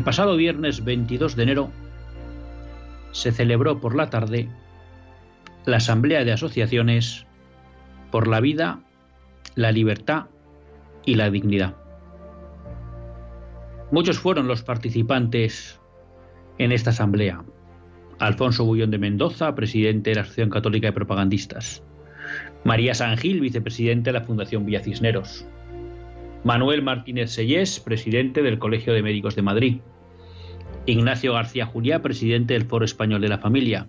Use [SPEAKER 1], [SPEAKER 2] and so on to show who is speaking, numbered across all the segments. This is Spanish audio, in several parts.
[SPEAKER 1] El pasado viernes 22 de enero se celebró por la tarde la Asamblea de Asociaciones por la Vida, la Libertad y la Dignidad. Muchos fueron los participantes en esta asamblea. Alfonso Bullón de Mendoza, presidente de la Asociación Católica de Propagandistas. María San Gil, vicepresidente de la Fundación Villa Cisneros. Manuel Martínez Sellés, presidente del Colegio de Médicos de Madrid. Ignacio García Juliá, presidente del Foro Español de la Familia.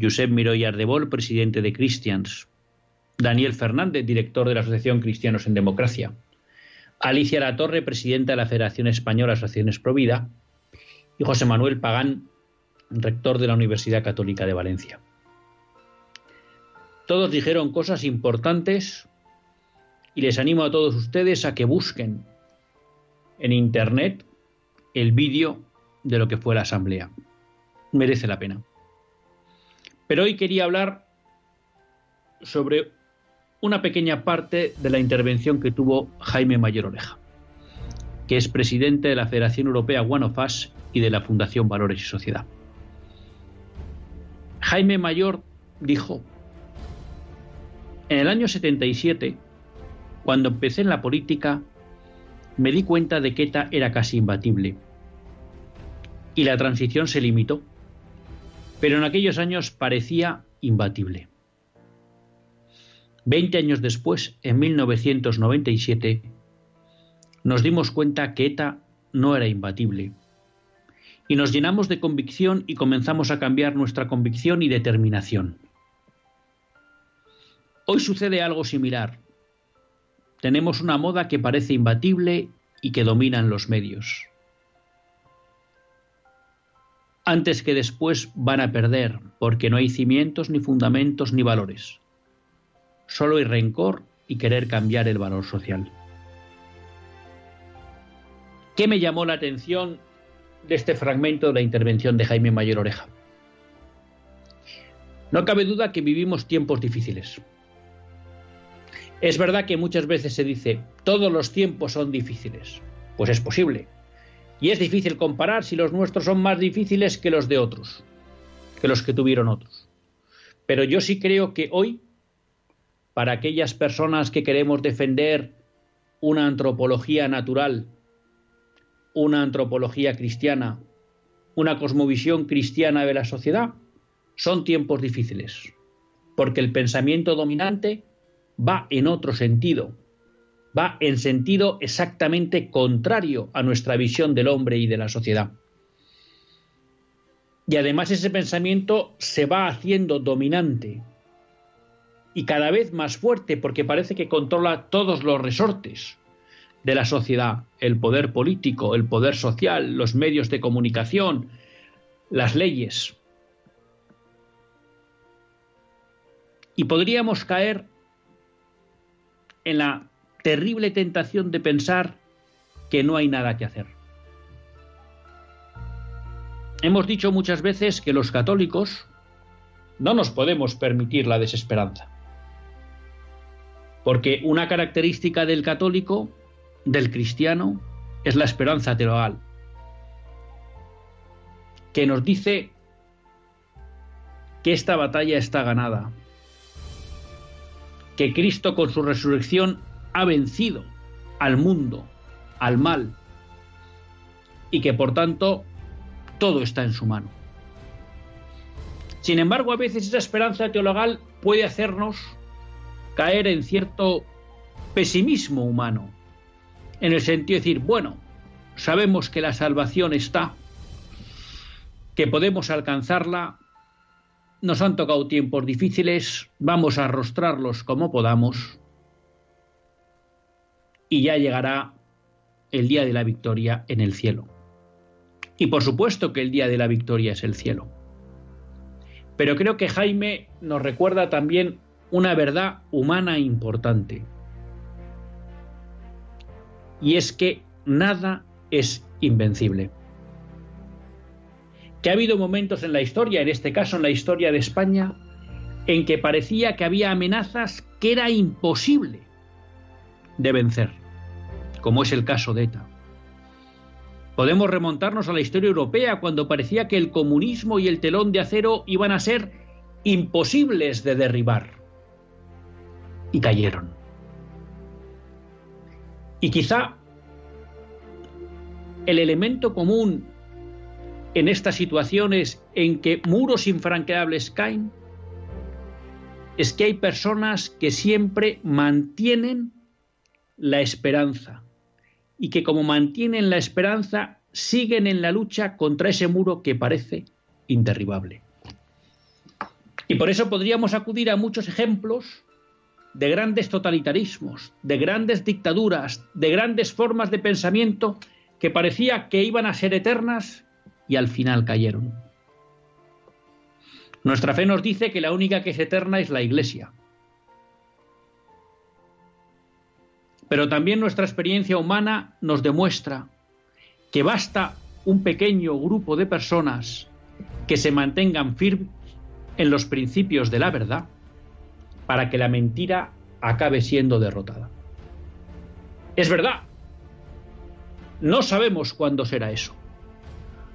[SPEAKER 1] Josep Miró Ardebol, presidente de Christians. Daniel Fernández, director de la Asociación Cristianos en Democracia. Alicia La Torre, presidenta de la Federación Española de Asociaciones Provida. Y José Manuel Pagán, rector de la Universidad Católica de Valencia. Todos dijeron cosas importantes y les animo a todos ustedes a que busquen en Internet el vídeo de lo que fue la asamblea. Merece la pena. Pero hoy quería hablar sobre una pequeña parte de la intervención que tuvo Jaime Mayor Oreja, que es presidente de la Federación Europea One of Us y de la Fundación Valores y Sociedad. Jaime Mayor dijo, en el año 77, cuando empecé en la política, me di cuenta de que ETA era casi imbatible y la transición se limitó, pero en aquellos años parecía imbatible. Veinte años después, en 1997, nos dimos cuenta que ETA no era imbatible y nos llenamos de convicción y comenzamos a cambiar nuestra convicción y determinación. Hoy sucede algo similar. Tenemos una moda que parece imbatible y que dominan los medios. Antes que después van a perder, porque no hay cimientos, ni fundamentos, ni valores. Solo hay rencor y querer cambiar el valor social. ¿Qué me llamó la atención de este fragmento de la intervención de Jaime Mayor Oreja? No cabe duda que vivimos tiempos difíciles. Es verdad que muchas veces se dice, todos los tiempos son difíciles. Pues es posible. Y es difícil comparar si los nuestros son más difíciles que los de otros, que los que tuvieron otros. Pero yo sí creo que hoy, para aquellas personas que queremos defender una antropología natural, una antropología cristiana, una cosmovisión cristiana de la sociedad, son tiempos difíciles, porque el pensamiento dominante va en otro sentido, va en sentido exactamente contrario a nuestra visión del hombre y de la sociedad. Y además ese pensamiento se va haciendo dominante y cada vez más fuerte porque parece que controla todos los resortes de la sociedad, el poder político, el poder social, los medios de comunicación, las leyes. Y podríamos caer en la terrible tentación de pensar que no hay nada que hacer. Hemos dicho muchas veces que los católicos no nos podemos permitir la desesperanza. Porque una característica del católico, del cristiano, es la esperanza teologal, que nos dice que esta batalla está ganada, que Cristo con su resurrección ha vencido al mundo, al mal, y que por tanto todo está en su mano. Sin embargo, a veces esa esperanza teologal puede hacernos caer en cierto pesimismo humano, en el sentido de decir, bueno, sabemos que la salvación está, que podemos alcanzarla, nos han tocado tiempos difíciles, vamos a arrostrarlos como podamos y ya llegará el día de la victoria en el cielo. Y por supuesto que el día de la victoria es el cielo. Pero creo que Jaime nos recuerda también una verdad humana importante. Y es que nada es invencible. Que ha habido momentos en la historia, en este caso en la historia de España, en que parecía que había amenazas que era imposible de vencer, como es el caso de ETA. Podemos remontarnos a la historia europea cuando parecía que el comunismo y el telón de acero iban a ser imposibles de derribar. Y cayeron. Y quizá el elemento común en estas situaciones en que muros infranqueables caen es que hay personas que siempre mantienen la esperanza y que como mantienen la esperanza siguen en la lucha contra ese muro que parece inderribable. Y por eso podríamos acudir a muchos ejemplos de grandes totalitarismos, de grandes dictaduras, de grandes formas de pensamiento que parecía que iban a ser eternas y al final cayeron. Nuestra fe nos dice que la única que es eterna es la Iglesia. Pero también nuestra experiencia humana nos demuestra que basta un pequeño grupo de personas que se mantengan firmes en los principios de la verdad para que la mentira acabe siendo derrotada. Es verdad, no sabemos cuándo será eso.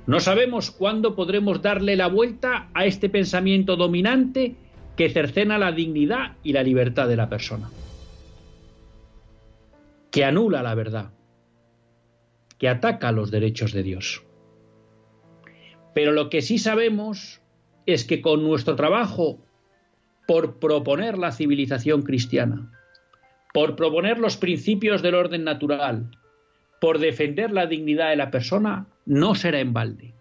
[SPEAKER 1] No sabemos cuándo podremos darle la vuelta a este pensamiento dominante que cercena la dignidad y la libertad de la persona, que anula la verdad, que ataca los derechos de Dios. Pero lo que sí sabemos es que con nuestro trabajo por proponer la civilización cristiana, por proponer los principios del orden natural, por defender la dignidad de la persona no será en balde,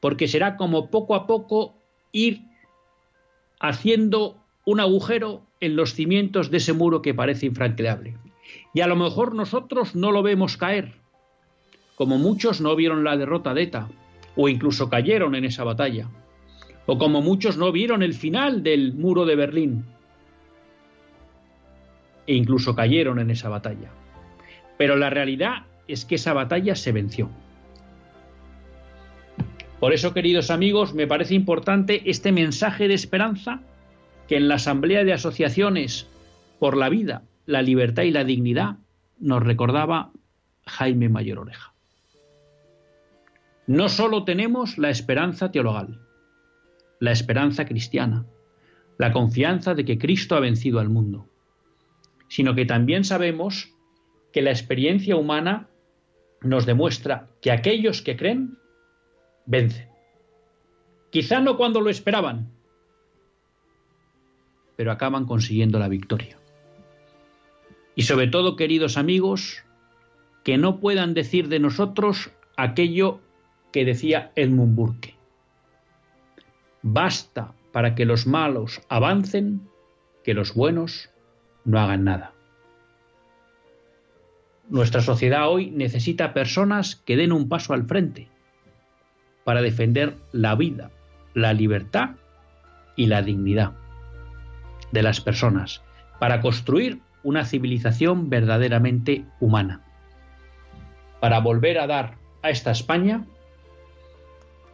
[SPEAKER 1] porque será como poco a poco ir haciendo un agujero en los cimientos de ese muro que parece infranqueable. Y a lo mejor nosotros no lo vemos caer, como muchos no vieron la derrota de ETA, o incluso cayeron en esa batalla, o como muchos no vieron el final del muro de Berlín, e incluso cayeron en esa batalla. Pero la realidad es que esa batalla se venció. Por eso, queridos amigos, me parece importante este mensaje de esperanza que en la Asamblea de Asociaciones por la Vida, la Libertad y la Dignidad nos recordaba Jaime Mayor Oreja. No solo tenemos la esperanza teologal, la esperanza cristiana, la confianza de que Cristo ha vencido al mundo, sino que también sabemos que la experiencia humana nos demuestra que aquellos que creen vencen. Quizá no cuando lo esperaban, pero acaban consiguiendo la victoria. Y sobre todo, queridos amigos, que no puedan decir de nosotros aquello que decía Edmund Burke. Basta para que los malos avancen que los buenos no hagan nada. Nuestra sociedad hoy necesita personas que den un paso al frente para defender la vida, la libertad y la dignidad de las personas, para construir una civilización verdaderamente humana, para volver a dar a esta España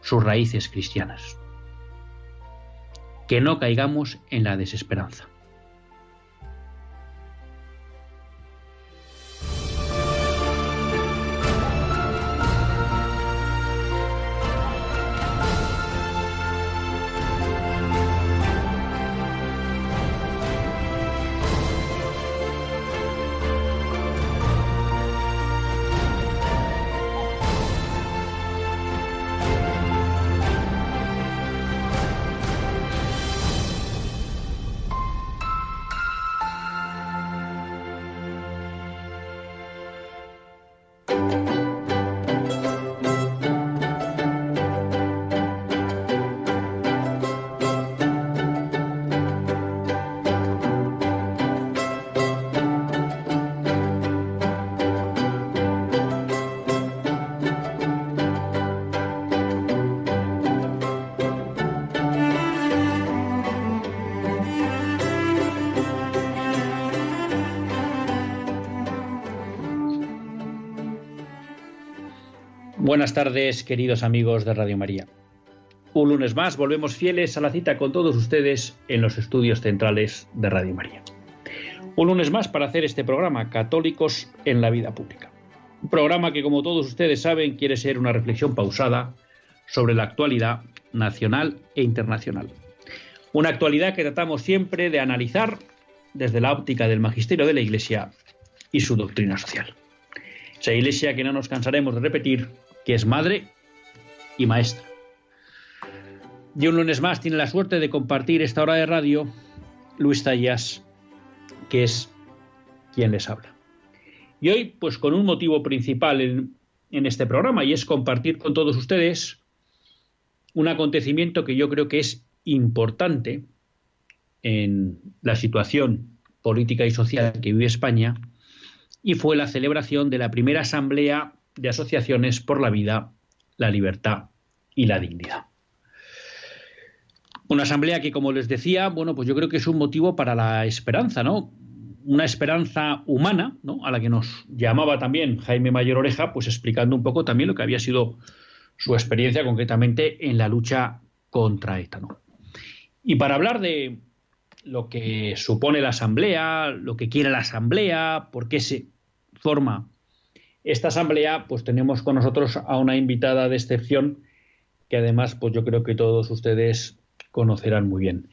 [SPEAKER 1] sus raíces cristianas. Que no caigamos en la desesperanza. Buenas tardes, queridos amigos de Radio María. Un lunes más volvemos fieles a la cita con todos ustedes en los estudios centrales de Radio María. Un lunes más para hacer este programa, Católicos en la Vida Pública. Un programa que, como todos ustedes saben, quiere ser una reflexión pausada sobre la actualidad nacional e internacional. Una actualidad que tratamos siempre de analizar desde la óptica del magisterio de la Iglesia y su doctrina social. Esa Iglesia que no nos cansaremos de repetir que es madre y maestra. Y un lunes más tiene la suerte de compartir esta hora de radio Luis Tallas, que es quien les habla. Y hoy, pues con un motivo principal en, en este programa, y es compartir con todos ustedes un acontecimiento que yo creo que es importante en la situación política y social que vive España, y fue la celebración de la primera asamblea de asociaciones por la vida, la libertad y la dignidad. Una asamblea que, como les decía, bueno, pues yo creo que es un motivo para la esperanza, ¿no? Una esperanza humana, ¿no? A la que nos llamaba también Jaime Mayor Oreja, pues explicando un poco también lo que había sido su experiencia concretamente en la lucha contra ETA, Y para hablar de lo que supone la asamblea, lo que quiere la asamblea, por qué se forma esta asamblea, pues tenemos con nosotros a una invitada de excepción que además, pues yo creo que todos ustedes conocerán muy bien.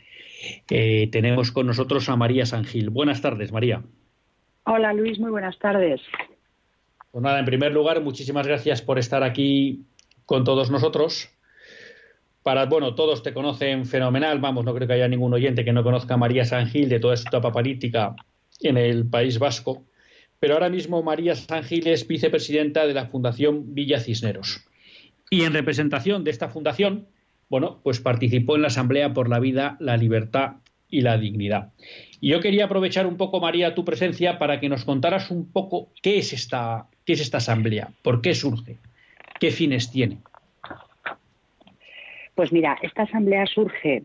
[SPEAKER 1] Eh, tenemos con nosotros a María Sangil. Buenas tardes, María.
[SPEAKER 2] Hola, Luis, muy buenas tardes.
[SPEAKER 1] Pues nada, en primer lugar, muchísimas gracias por estar aquí con todos nosotros. Para, bueno, todos te conocen fenomenal, vamos, no creo que haya ningún oyente que no conozca a María Sangil de toda su etapa política en el País Vasco pero ahora mismo María San es vicepresidenta de la Fundación Villa Cisneros. Y en representación de esta fundación, bueno, pues participó en la Asamblea por la Vida, la Libertad y la Dignidad. Y yo quería aprovechar un poco, María, tu presencia para que nos contaras un poco qué es esta, qué es esta Asamblea, por qué surge, qué fines tiene.
[SPEAKER 2] Pues mira, esta Asamblea surge.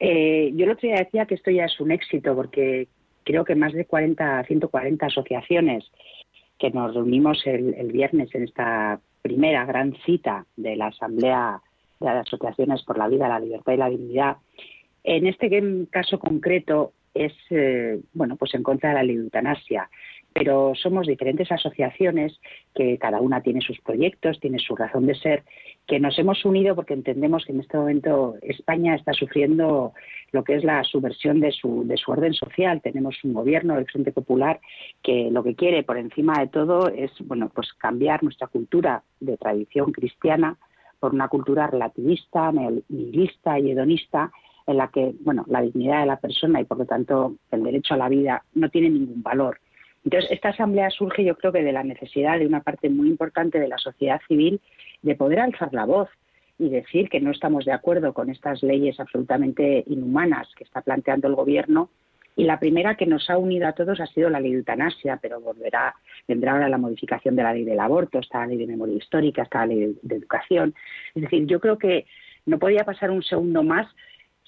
[SPEAKER 2] Eh, yo el otro día decía que esto ya es un éxito, porque creo que más de 40, 140 asociaciones que nos reunimos el, viernes en esta primera gran cita de la Asamblea de Asociaciones por la Vida, la Libertad y la Dignidad. En este caso concreto es, eh, bueno, pues en contra de la eutanasia pero somos diferentes asociaciones que cada una tiene sus proyectos, tiene su razón de ser, que nos hemos unido porque entendemos que en este momento España está sufriendo lo que es la subversión de su, de su orden social. Tenemos un gobierno, el Frente Popular, que lo que quiere por encima de todo es bueno, pues cambiar nuestra cultura de tradición cristiana por una cultura relativista, nihilista y hedonista en la que bueno, la dignidad de la persona y por lo tanto el derecho a la vida no tiene ningún valor entonces, esta asamblea surge yo creo que de la necesidad de una parte muy importante de la sociedad civil de poder alzar la voz y decir que no estamos de acuerdo con estas leyes absolutamente inhumanas que está planteando el gobierno. Y la primera que nos ha unido a todos ha sido la ley de eutanasia, pero volverá, vendrá ahora la modificación de la ley del aborto, está la ley de memoria histórica, está la ley de educación. Es decir, yo creo que no podía pasar un segundo más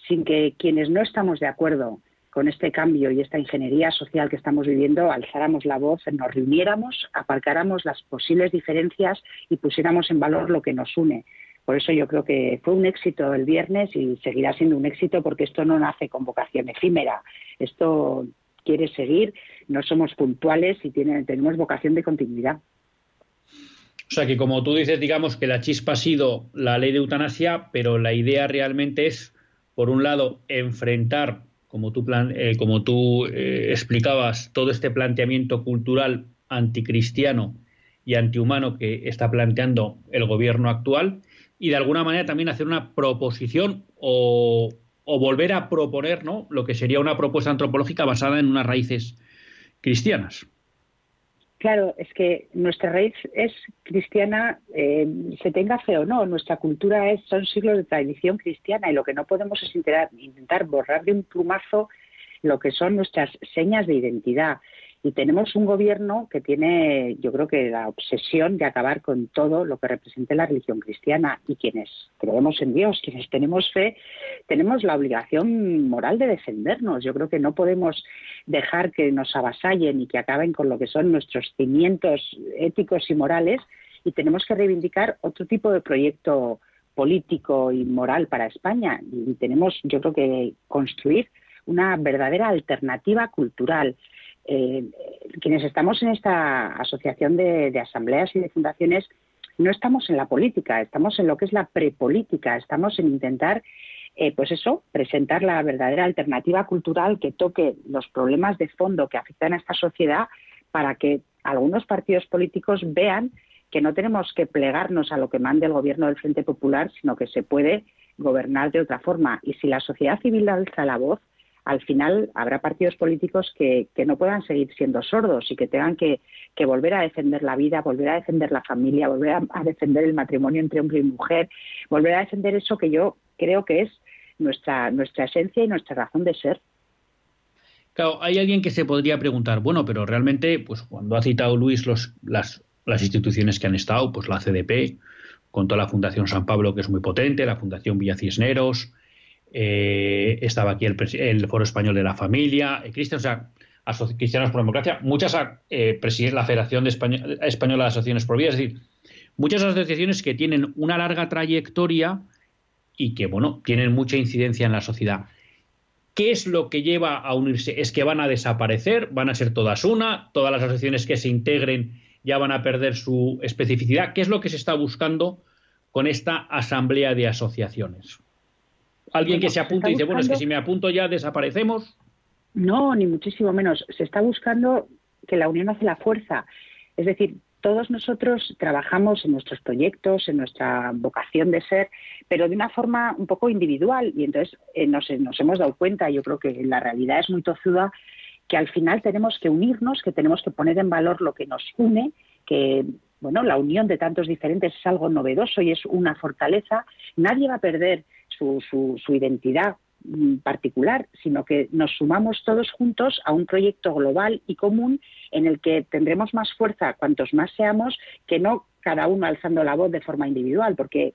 [SPEAKER 2] sin que quienes no estamos de acuerdo con este cambio y esta ingeniería social que estamos viviendo, alzáramos la voz, nos reuniéramos, aparcáramos las posibles diferencias y pusiéramos en valor lo que nos une. Por eso yo creo que fue un éxito el viernes y seguirá siendo un éxito porque esto no nace con vocación efímera. Esto quiere seguir, no somos puntuales y tenemos vocación de continuidad.
[SPEAKER 1] O sea que como tú dices, digamos que la chispa ha sido la ley de eutanasia, pero la idea realmente es, por un lado, enfrentar como tú, plan, eh, como tú eh, explicabas, todo este planteamiento cultural anticristiano y antihumano que está planteando el gobierno actual y de alguna manera también hacer una proposición o, o volver a proponer ¿no? lo que sería una propuesta antropológica basada en unas raíces cristianas.
[SPEAKER 2] Claro, es que nuestra raíz es cristiana, eh, se tenga fe o no. Nuestra cultura es, son siglos de tradición cristiana y lo que no podemos es intentar, intentar borrar de un plumazo lo que son nuestras señas de identidad. Y tenemos un gobierno que tiene, yo creo que la obsesión de acabar con todo lo que represente la religión cristiana. Y quienes creemos en Dios, quienes tenemos fe, tenemos la obligación moral de defendernos. Yo creo que no podemos dejar que nos avasallen y que acaben con lo que son nuestros cimientos éticos y morales y tenemos que reivindicar otro tipo de proyecto político y moral para España. Y tenemos, yo creo que, construir una verdadera alternativa cultural. Eh, quienes estamos en esta asociación de, asambleas y de fundaciones no estamos en la política, estamos en lo que es la prepolítica, estamos en intentar, eh, pues eso, presentar la verdadera alternativa cultural que toque los problemas de fondo que afectan a esta sociedad para que algunos partidos políticos vean que no tenemos que plegarnos a lo que mande el gobierno del Frente Popular, sino que se puede gobernar de otra forma. Y si la sociedad civil alza la voz, al final habrá partidos políticos que, no puedan seguir siendo sordos y que tengan que, volver a defender la vida, volver a defender la familia, volver a, defender el matrimonio entre hombre y mujer, volver a defender eso que yo creo que es nuestra, nuestra esencia y nuestra razón de ser.
[SPEAKER 1] Claro, hay alguien que se podría preguntar, bueno, pero realmente, pues cuando ha citado Luis los, las, las instituciones que han estado, pues la CDP, con toda la Fundación San Pablo, que es muy potente, la Fundación Villa Cisneros, eh, estaba aquí el, Foro Español de la Familia, eh, Cristianos por Democracia, muchas, eh, la Federación de Española de Asociaciones por Vida, es decir, muchas asociaciones que tienen una larga trayectoria y que, bueno, tienen mucha incidencia en la sociedad. ¿Qué es lo que lleva a unirse? ¿Es que van a desaparecer? ¿Van a ser todas una? ¿Todas las asociaciones que se integren ya van a perder su especificidad? ¿Qué es lo que se está buscando con esta asamblea de asociaciones? Alguien que se apunte y dice, bueno, es que si me apunto ya desaparecemos.
[SPEAKER 2] No, ni muchísimo menos. Se está buscando que la unión hace la fuerza. Es decir, todos nosotros trabajamos en nuestros proyectos, en nuestra vocación de ser, pero de una forma un poco individual. Y entonces eh, nos, nos, hemos dado cuenta, yo creo que la realidad es muy tozuda, que al final tenemos que unirnos, que tenemos que poner en valor lo que nos une, que bueno, la unión de tantos diferentes es algo novedoso y es una fortaleza. Nadie va a perder su, su, identidad mm, particular, sino que nos sumamos todos juntos a un proyecto global y común en el que tendremos más fuerza cuantos más seamos que no cada uno alzando la voz de forma individual, porque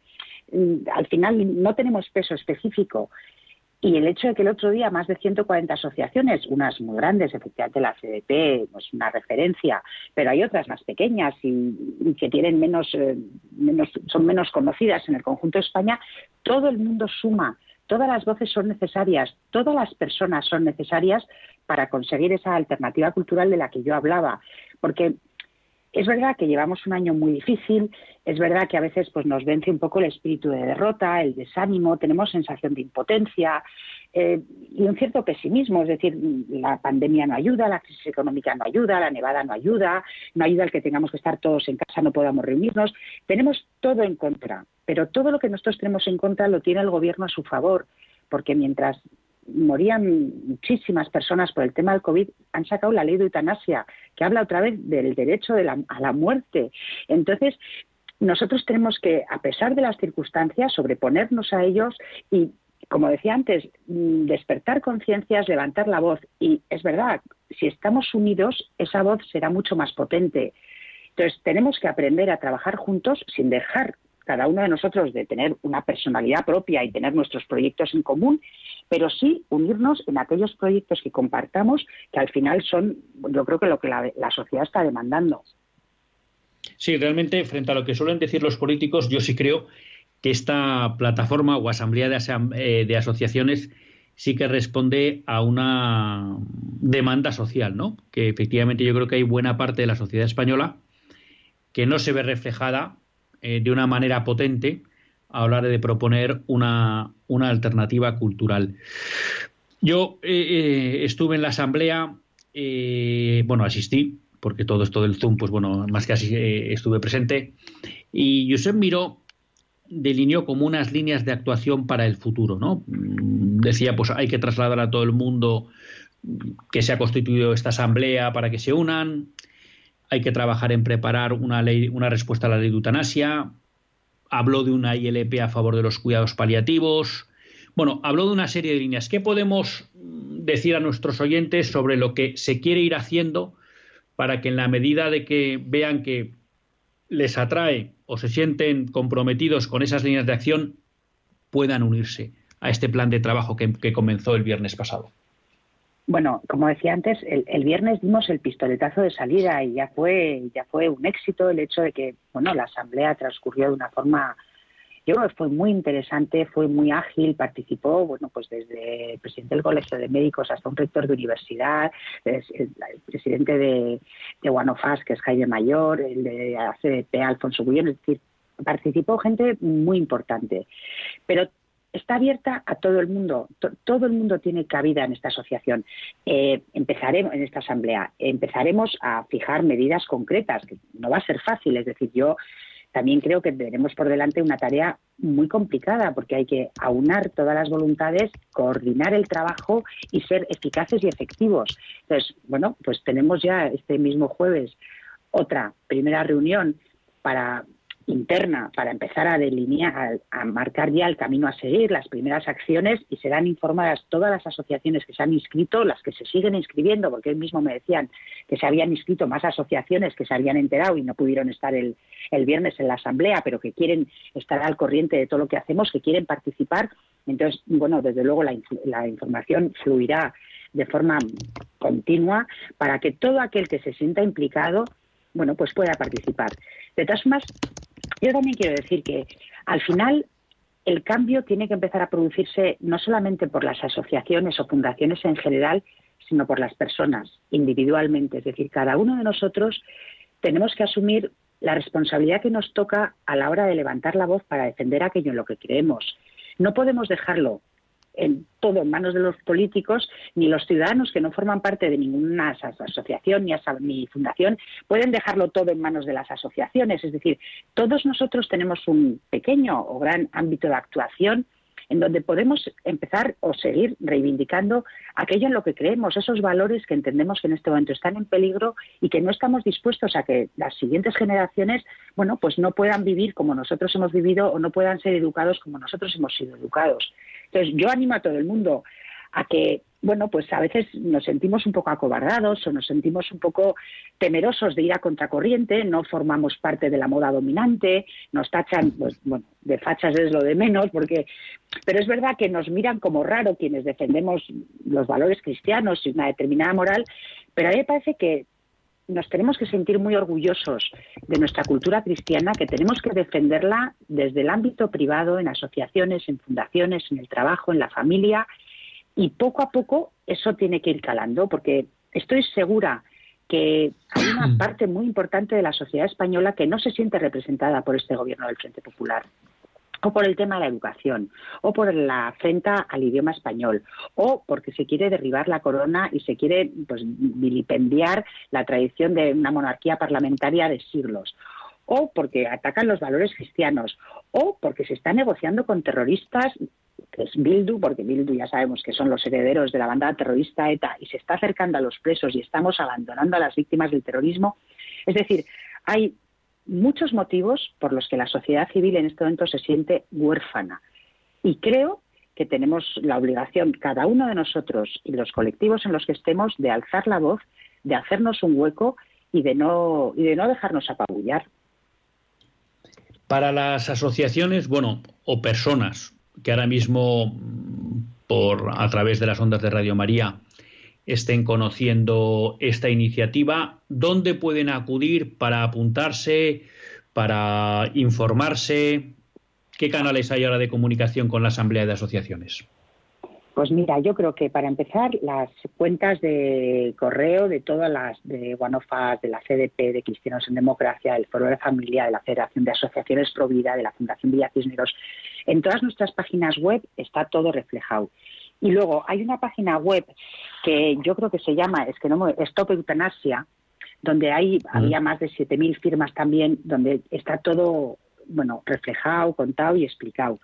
[SPEAKER 2] mm, al final no tenemos peso específico. Y el hecho de que el otro día más de 140 asociaciones, unas muy grandes, efectivamente la CDP es pues una referencia, pero hay otras más pequeñas y, que tienen menos, eh, menos, son menos conocidas en el conjunto de España, todo el mundo suma, todas las voces son necesarias, todas las personas son necesarias para conseguir esa alternativa cultural de la que yo hablaba. Porque es verdad que llevamos un año muy difícil, es verdad que a veces pues, nos vence un poco el espíritu de derrota, el desánimo, tenemos sensación de impotencia eh, y un cierto pesimismo, es decir, la pandemia no ayuda, la crisis económica no ayuda, la nevada no ayuda, no ayuda el que tengamos que estar todos en casa, no podamos reunirnos, tenemos todo en contra, pero todo lo que nosotros tenemos en contra lo tiene el gobierno a su favor, porque mientras morían muchísimas personas por el tema del COVID, han sacado la ley de eutanasia, que habla otra vez del derecho a la muerte. Entonces, nosotros tenemos que, a pesar de las circunstancias, sobreponernos a ellos y, como decía antes, despertar conciencias, levantar la voz. Y es verdad, si estamos unidos, esa voz será mucho más potente. Entonces, tenemos que aprender a trabajar juntos sin dejar cada uno de nosotros de tener una personalidad propia y tener nuestros proyectos en común, pero sí unirnos en aquellos proyectos que compartamos, que al final son, yo creo que lo que la, sociedad está demandando.
[SPEAKER 1] Sí, realmente, frente a lo que suelen decir los políticos, yo sí creo que esta plataforma o asamblea de, eh, de asociaciones sí que responde a una demanda social, ¿no? Que efectivamente yo creo que hay buena parte de la sociedad española que no se ve reflejada eh, de una manera potente a hablar de proponer una, alternativa cultural. Yo eh, eh, estuve en la asamblea, bueno, asistí, porque todo esto del Zoom, pues bueno, más que así estuve presente, y Josep Miró delineó como unas líneas de actuación para el futuro, ¿no? Mm, decía, pues hay que trasladar a todo el mundo que se ha constituido esta asamblea para que se unan, hay que trabajar en preparar una, ley, una respuesta a la ley de eutanasia, habló de una ILP a favor de los cuidados paliativos, bueno, habló de una serie de líneas. ¿Qué podemos decir a nuestros oyentes sobre lo que se quiere ir haciendo para que en la medida de que vean que les atrae o se sienten comprometidos con esas líneas de acción, puedan unirse a este plan de trabajo que comenzó el viernes pasado?
[SPEAKER 2] Bueno, como decía antes, el, viernes dimos el pistoletazo de salida y ya fue, ya fue un éxito el hecho de que, bueno, la asamblea transcurrió de una forma, yo creo que fue muy interesante, fue muy ágil, participó, bueno, pues desde el presidente del Colegio de Médicos hasta un rector de universidad, el, presidente de, de Guanofas, que es Jaime Mayor, el de ACDP, Alfonso Gullón, es decir, participó gente muy importante. Pero está abierta a todo el mundo. todo el mundo tiene cabida en esta asociación. Eh, empezaremos en esta asamblea. Empezaremos a fijar medidas concretas, que no va a ser fácil. Es decir, yo también creo que tenemos por delante una tarea muy complicada porque hay que aunar todas las voluntades, coordinar el trabajo y ser eficaces y efectivos. Entonces, bueno, pues tenemos ya este mismo jueves otra primera reunión para interna para empezar a delinear, a, marcar ya el camino a seguir, las primeras acciones y serán informadas todas las asociaciones que se han inscrito, las que se siguen inscribiendo, porque él mismo me decían que se habían inscrito más asociaciones que se habían enterado y no pudieron estar el, el viernes en la asamblea, pero que quieren estar al corriente de todo lo que hacemos, que quieren participar. Entonces, bueno, desde luego la, la información fluirá de forma continua para que todo aquel que se sienta implicado bueno, pues pueda participar. De todas formas, yo también quiero decir que al final el cambio tiene que empezar a producirse no solamente por las asociaciones o fundaciones en general, sino por las personas individualmente. Es decir, cada uno de nosotros tenemos que asumir la responsabilidad que nos toca a la hora de levantar la voz para defender aquello en lo que creemos. No podemos dejarlo en todo en manos de los políticos, ni los ciudadanos que no forman parte de ninguna asociación ni, ni fundación pueden dejarlo todo en manos de las asociaciones. Es decir, todos nosotros tenemos un pequeño o gran ámbito de actuación en donde podemos empezar o seguir reivindicando aquello en lo que creemos, esos valores que entendemos que en este momento están en peligro y que no estamos dispuestos a que las siguientes generaciones, bueno, pues no puedan vivir como nosotros hemos vivido o no puedan ser educados como nosotros hemos sido educados. Entonces, yo animo a todo el mundo a que, bueno, pues a veces nos sentimos un poco acobardados o nos sentimos un poco temerosos de ir a contracorriente, no formamos parte de la moda dominante, nos tachan, pues bueno, de fachas es lo de menos, porque, pero es verdad que nos miran como raro quienes defendemos los valores cristianos y una determinada moral, pero a mí me parece que nos tenemos que sentir muy orgullosos de nuestra cultura cristiana, que tenemos que defenderla desde el ámbito privado, en asociaciones, en fundaciones, en el trabajo, en la familia, y poco a poco eso tiene que ir calando, porque estoy segura que hay una parte muy importante de la sociedad española que no se siente representada por este gobierno del Frente Popular o por el tema de la educación, o por la afrenta al idioma español, o porque se quiere derribar la corona y se quiere pues, vilipendiar la tradición de una monarquía parlamentaria de siglos, o porque atacan los valores cristianos, o porque se está negociando con terroristas, que es Bildu, porque Bildu ya sabemos que son los herederos de la banda terrorista ETA, y se está acercando a los presos y estamos abandonando a las víctimas del terrorismo. Es decir, hay muchos motivos por los que la sociedad civil en este momento se siente huérfana. Y creo que tenemos la obligación, cada uno de nosotros y los colectivos en los que estemos, de alzar la voz, de hacernos un hueco y de no, y de no dejarnos apabullar.
[SPEAKER 1] Para las asociaciones, bueno, o personas que ahora mismo, por a través de las ondas de Radio María, estén conociendo esta iniciativa, ¿dónde pueden acudir para apuntarse, para informarse? ¿Qué canales hay ahora de comunicación con la Asamblea de Asociaciones?
[SPEAKER 2] Pues mira, yo creo que para empezar, las cuentas de correo de todas las, de Guanofas, de la CDP, de Cristianos en Democracia, del Foro de Familia, de la Federación de Asociaciones Provida, de la Fundación Villa Cisneros, en todas nuestras páginas web está todo reflejado. Y luego hay una página web que yo creo que se llama, es que no Stop Eutanasia, donde hay, mm. había más de 7.000 firmas también, donde está todo, bueno, reflejado, contado y explicado.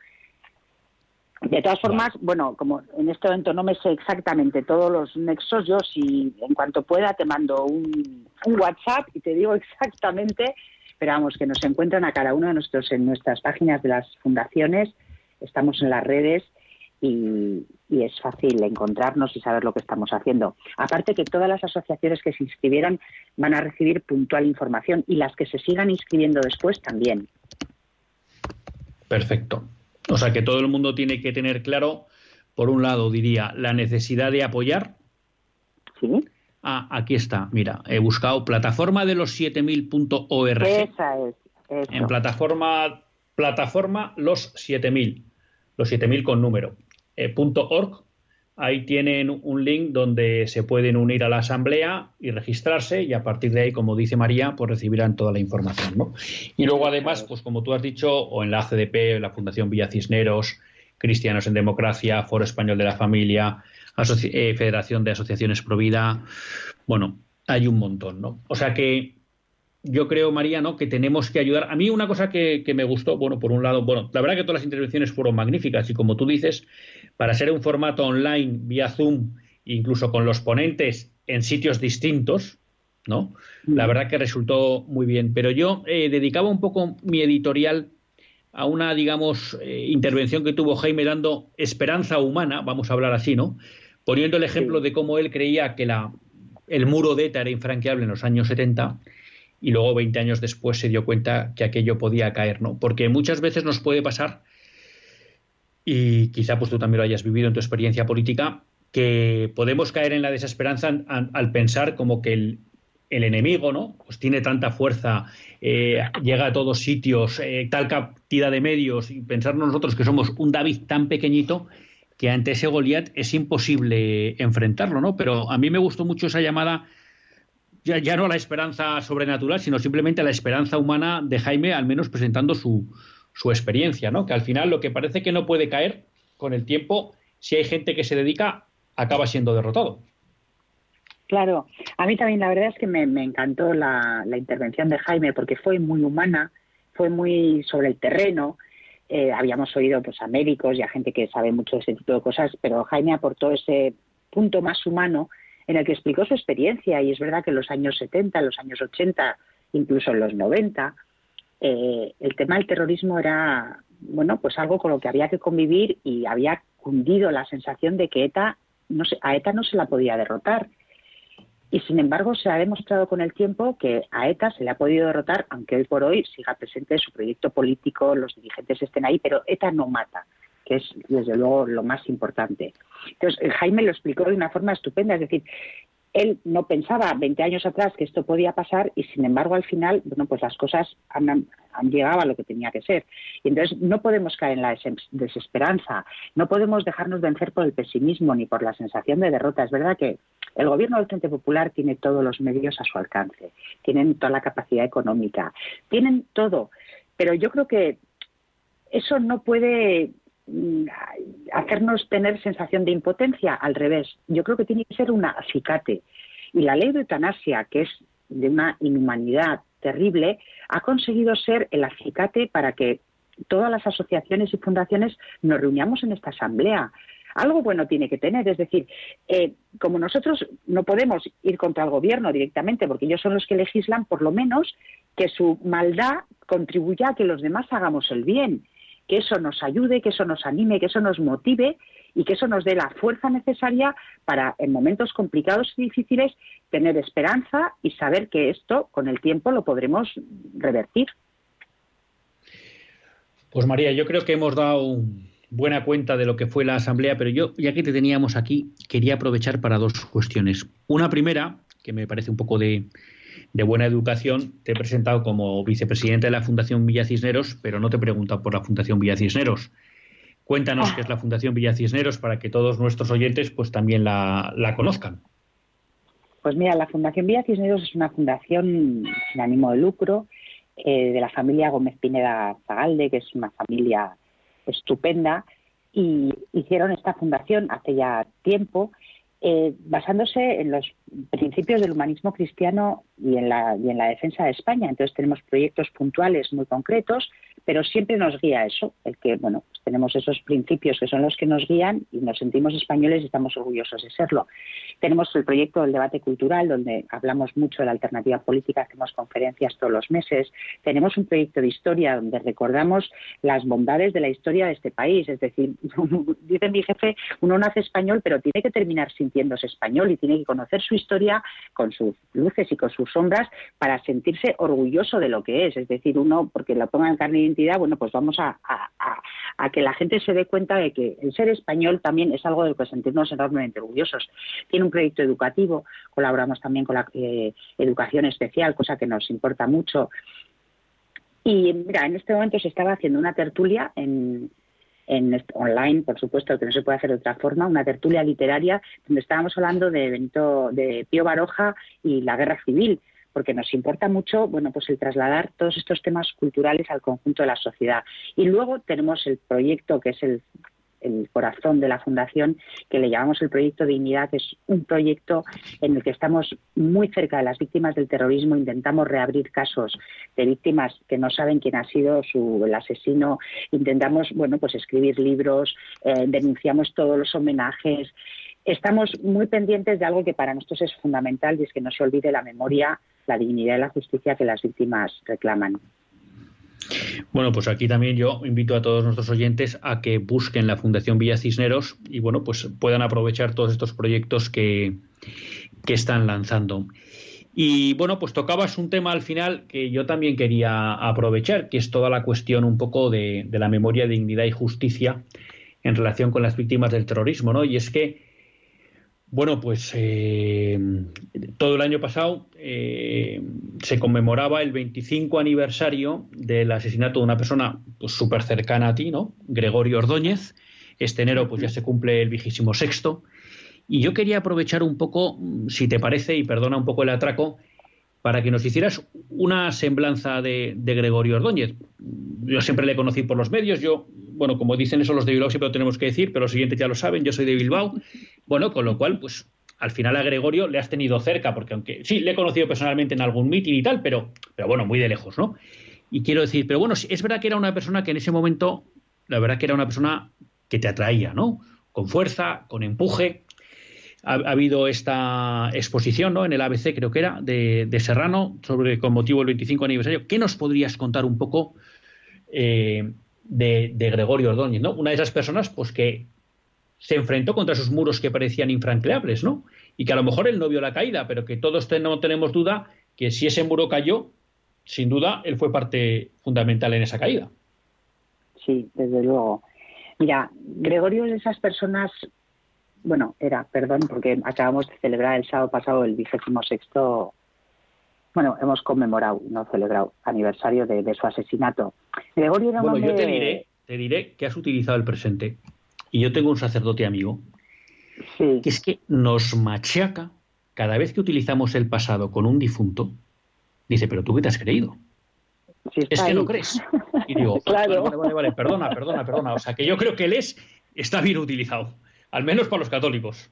[SPEAKER 2] De todas formas, bueno, como en este momento no me sé exactamente todos los nexos, yo si en cuanto pueda te mando un, un WhatsApp y te digo exactamente, pero vamos, que nos encuentran a cada uno de nosotros en nuestras páginas de las fundaciones, estamos en las redes y, es fácil encontrarnos y saber lo que estamos haciendo. Aparte que todas las asociaciones que se inscribieran van a recibir puntual información y las que se sigan inscribiendo después también.
[SPEAKER 1] Perfecto. O sea que todo el mundo tiene que tener claro, por un lado, diría, la necesidad de apoyar
[SPEAKER 2] Sí.
[SPEAKER 1] Ah, aquí está, mira, he buscado plataforma de los 7000.org.
[SPEAKER 2] Esa es.
[SPEAKER 1] En plataforma, plataforma los 7000, los 7000 con número, .org. Ahí tienen un link donde se pueden unir a la asamblea y registrarse y a partir de ahí, como dice María, pues recibirán toda la información. ¿no? Y luego además, pues como tú has dicho, o en la CDP, la Fundación Villa Cisneros, Cristianos en Democracia, Foro Español de la Familia, eh, Federación de Asociaciones Provida, bueno, hay un montón, ¿no? O sea que yo creo, María, ¿no? que tenemos que ayudar. A mí una cosa que, me gustó, bueno, por un lado, bueno, la verdad que todas las intervenciones fueron magníficas y como tú dices, para ser un formato online, vía Zoom, incluso con los ponentes en sitios distintos, ¿no? Mm. La verdad que resultó muy bien. Pero yo eh, dedicaba un poco mi editorial a una, digamos, eh, intervención que tuvo Jaime dando esperanza humana, vamos a hablar así, ¿no? Poniendo el ejemplo de cómo él creía que la, el muro de ETA era infranqueable en los años 70 y luego 20 años después se dio cuenta que aquello podía caer, ¿no? Porque muchas veces nos puede pasar, y quizá pues tú también lo hayas vivido en tu experiencia política, que podemos caer en la desesperanza al, pensar como que el, el, enemigo, ¿no? Pues tiene tanta fuerza, eh, llega a todos sitios, eh, tal cantidad de medios, y pensar nosotros que somos un David tan pequeñito que ante ese Goliat es imposible enfrentarlo, ¿no? Pero a mí me gustó mucho esa llamada ya, ya no la esperanza sobrenatural, sino simplemente la esperanza humana de Jaime, al menos presentando su, su experiencia, ¿no? Que al final lo que parece que no puede caer con el tiempo, si hay gente que se dedica, acaba siendo derrotado.
[SPEAKER 2] Claro, a mí también la verdad es que me, encantó la, intervención de Jaime porque fue muy humana, fue muy sobre el terreno. Eh, habíamos oído pues, a médicos y a gente que sabe mucho de ese tipo de cosas, pero Jaime aportó ese punto más humano en el que explicó su experiencia y es verdad que en los años 70, en los años 80, incluso en los 90, eh, el tema del terrorismo era bueno pues algo con lo que había que convivir y había cundido la sensación de que ETA no a ETA no se la podía derrotar. Y sin embargo se ha demostrado con el tiempo que a ETA se le ha podido derrotar, aunque hoy por hoy siga presente su proyecto político, los dirigentes estén ahí, pero ETA no mata que es desde luego lo más importante. Entonces, Jaime lo explicó de una forma estupenda, es decir, él no pensaba 20 años atrás que esto podía pasar y sin embargo al final, bueno, pues las cosas han, llegado a lo que tenía que ser. Y entonces no podemos caer en la desesperanza, no podemos dejarnos vencer por el pesimismo ni por la sensación de derrota. Es verdad que el gobierno del Frente Popular tiene todos los medios a su alcance, tienen toda la capacidad económica, tienen todo, pero yo creo que eso no puede hacernos tener sensación de impotencia, al revés. Yo creo que tiene que ser un acicate. Y la ley de eutanasia, que es de una inhumanidad terrible, ha conseguido ser el acicate para que todas las asociaciones y fundaciones nos reunamos en esta asamblea. Algo bueno tiene que tener, es decir, eh, como nosotros no podemos ir contra el gobierno directamente, porque ellos son los que legislan, por lo menos que su maldad contribuya a que los demás hagamos el bien que eso nos ayude, que eso nos anime, que eso nos motive y que eso nos dé la fuerza necesaria para en momentos complicados y difíciles tener esperanza y saber que esto con el tiempo lo podremos revertir.
[SPEAKER 1] Pues María, yo creo que hemos dado buena cuenta de lo que fue la asamblea, pero yo, ya que te teníamos aquí, quería aprovechar para dos cuestiones. Una primera, que me parece un poco de, de buena educación, te he presentado como vicepresidente de la Fundación Villa Cisneros, pero no te he preguntado por la Fundación Villa Cisneros. Cuéntanos ah. qué es la Fundación Villa Cisneros para que todos nuestros oyentes pues también la, conozcan.
[SPEAKER 2] Pues mira, la Fundación Villa Cisneros es una fundación sin ánimo de lucro eh, de la familia Gómez Pineda Zagalde, que es una familia estupenda, y hicieron esta fundación hace ya tiempo eh, basándose en los principios del humanismo cristiano y en, la, y en la defensa de España. Entonces tenemos proyectos puntuales muy concretos, pero siempre nos guía eso, el que, bueno, pues tenemos esos principios que son los que nos guían y nos sentimos españoles y estamos orgullosos de serlo. Tenemos el proyecto del debate cultural, donde hablamos mucho de la alternativa política, hacemos conferencias todos los meses. Tenemos un proyecto de historia donde recordamos las bondades de la historia de este país. Es decir, dice mi jefe, uno nace español, pero tiene que terminar sin sintiéndose español y tiene que conocer su historia con sus luces y con sus sombras para sentirse orgulloso de lo que es. Es decir, uno, porque lo ponga en carne bueno, pues vamos a, a que la gente se dé cuenta de que el ser español también es algo de lo que sentirnos enormemente orgullosos. Tiene un proyecto educativo, colaboramos también con la eh, educación especial, cosa que nos importa mucho. Y mira, en este momento se estaba haciendo una tertulia en, en online, por supuesto, que no se puede hacer de otra forma, una tertulia literaria donde estábamos hablando de Benito, de Pío Baroja y la guerra civil porque nos importa mucho, bueno, pues el trasladar todos estos temas culturales al conjunto de la sociedad. Y luego tenemos el proyecto que es el, corazón de la fundación, que le llamamos el proyecto Dignidad, que es un proyecto en el que estamos muy cerca de las víctimas del terrorismo, intentamos reabrir casos de víctimas que no saben quién ha sido su, el asesino, intentamos, bueno, pues escribir libros, eh, denunciamos todos los homenajes, estamos muy pendientes de algo que para nosotros es fundamental y es que no se olvide la memoria, la dignidad y la justicia que las víctimas reclaman.
[SPEAKER 1] Bueno, pues aquí también yo invito a todos nuestros oyentes a que busquen la Fundación Villa Cisneros y bueno, pues puedan aprovechar todos estos proyectos que, que están lanzando. Y bueno, pues tocabas un tema al final que yo también quería aprovechar, que es toda la cuestión un poco de, de la memoria, dignidad y justicia en relación con las víctimas del terrorismo, ¿no? Y es que bueno, pues eh, todo el año pasado eh, se conmemoraba el 25 aniversario del asesinato de una persona súper pues, cercana a ti, ¿no? Gregorio Ordóñez. Este enero pues ya se cumple el vigésimo sexto. Y yo quería aprovechar un poco, si te parece, y perdona un poco el atraco, para que nos hicieras una semblanza de, Gregorio Ordóñez. Yo siempre le conocí por los medios, yo, bueno, como dicen eso los de Bilbao siempre lo tenemos que decir, pero los siguientes ya lo saben, yo soy de Bilbao, bueno, con lo cual, pues al final a Gregorio le has tenido cerca, porque aunque sí, le he conocido personalmente en algún mitin y tal, pero, pero bueno, muy de lejos, ¿no? Y quiero decir, pero bueno, es verdad que era una persona que en ese momento, la verdad que era una persona que te atraía, ¿no? Con fuerza, con empuje, ha, habido esta exposición ¿no? en el ABC, creo que era, de, Serrano, sobre con motivo del 25 aniversario. ¿Qué nos podrías contar un poco eh, de, Gregorio Ordóñez? ¿no? Una de esas personas pues, que se enfrentó contra esos muros que parecían infranqueables, ¿no? Y que a lo mejor él no vio la caída, pero que todos no tenemos duda que si ese muro cayó, sin duda él fue parte fundamental en esa caída.
[SPEAKER 2] Sí, desde luego. Mira, Gregorio es de esas personas bueno, era, perdón, porque acabamos de celebrar el sábado pasado el vigésimo sexto, bueno, hemos conmemorado, no celebrado, aniversario de, su asesinato.
[SPEAKER 1] Gregorio era bueno, yo te diré, te diré que has utilizado el presente. Y yo tengo un sacerdote amigo que es que nos machaca cada vez que utilizamos el pasado con un difunto. Dice, pero tú qué te has creído. es que no crees. Y digo, claro. vale, vale, vale, perdona, perdona, perdona. O sea, que yo creo que él es, está bien utilizado al menos para los católicos.